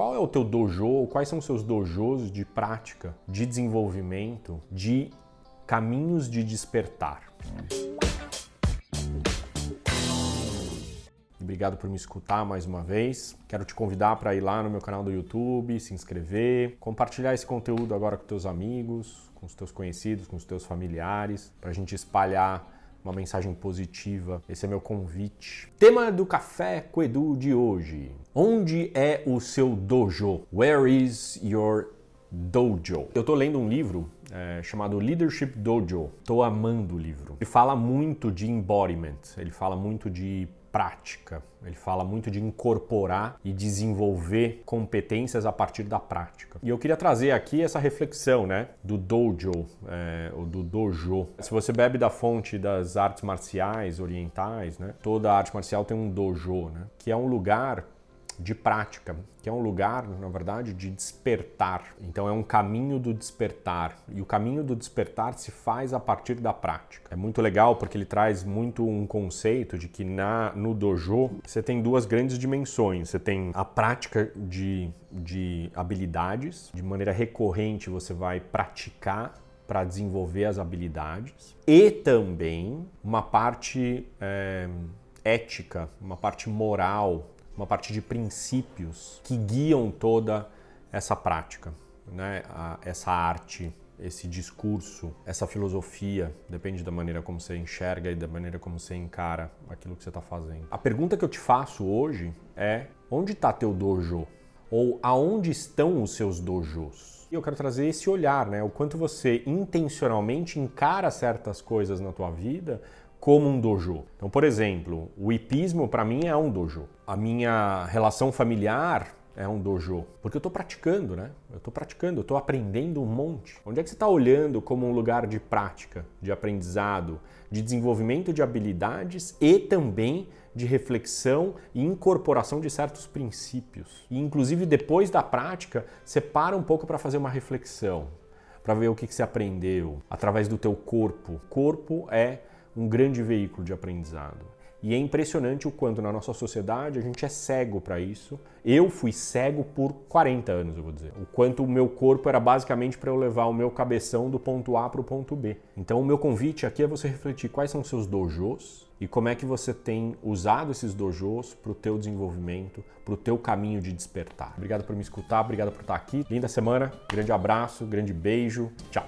qual é o teu dojo, quais são os seus dojos de prática, de desenvolvimento, de caminhos de despertar. Obrigado por me escutar mais uma vez. Quero te convidar para ir lá no meu canal do YouTube, se inscrever, compartilhar esse conteúdo agora com teus amigos, com os teus conhecidos, com os teus familiares, para a gente espalhar uma mensagem positiva. Esse é meu convite. Tema do Café com Edu de hoje. Onde é o seu dojo? Where is your dojo? Eu estou lendo um livro é, chamado Leadership Dojo. Estou amando o livro. Ele fala muito de embodiment, ele fala muito de prática. Ele fala muito de incorporar e desenvolver competências a partir da prática. E eu queria trazer aqui essa reflexão, né, do dojo, é, ou do dojo. Se você bebe da fonte das artes marciais orientais, né, toda arte marcial tem um dojo, né, que é um lugar de prática, que é um lugar, na verdade, de despertar. Então é um caminho do despertar. E o caminho do despertar se faz a partir da prática. É muito legal porque ele traz muito um conceito de que na, no dojo você tem duas grandes dimensões. Você tem a prática de, de habilidades, de maneira recorrente você vai praticar para desenvolver as habilidades e também uma parte é, ética, uma parte moral, uma parte de princípios que guiam toda essa prática, né? essa arte, esse discurso, essa filosofia, depende da maneira como você enxerga e da maneira como você encara aquilo que você está fazendo. A pergunta que eu te faço hoje é: onde está teu dojo? Ou aonde estão os seus dojos? E eu quero trazer esse olhar, né? O quanto você intencionalmente encara certas coisas na tua vida como um dojo. Então, por exemplo, o hipismo para mim é um dojo. A minha relação familiar é um dojo, porque eu estou praticando, né? Eu estou praticando, eu estou aprendendo um monte. Onde é que você está olhando como um lugar de prática, de aprendizado, de desenvolvimento de habilidades e também de reflexão e incorporação de certos princípios? E inclusive depois da prática, separa um pouco para fazer uma reflexão, para ver o que, que você aprendeu através do teu corpo. Corpo é um grande veículo de aprendizado. E é impressionante o quanto na nossa sociedade a gente é cego para isso. Eu fui cego por 40 anos, eu vou dizer. O quanto o meu corpo era basicamente para eu levar o meu cabeção do ponto A para o ponto B. Então, o meu convite aqui é você refletir quais são os seus dojos e como é que você tem usado esses dojos para o teu desenvolvimento, para o teu caminho de despertar. Obrigado por me escutar, obrigado por estar aqui. Linda semana, grande abraço, grande beijo, tchau.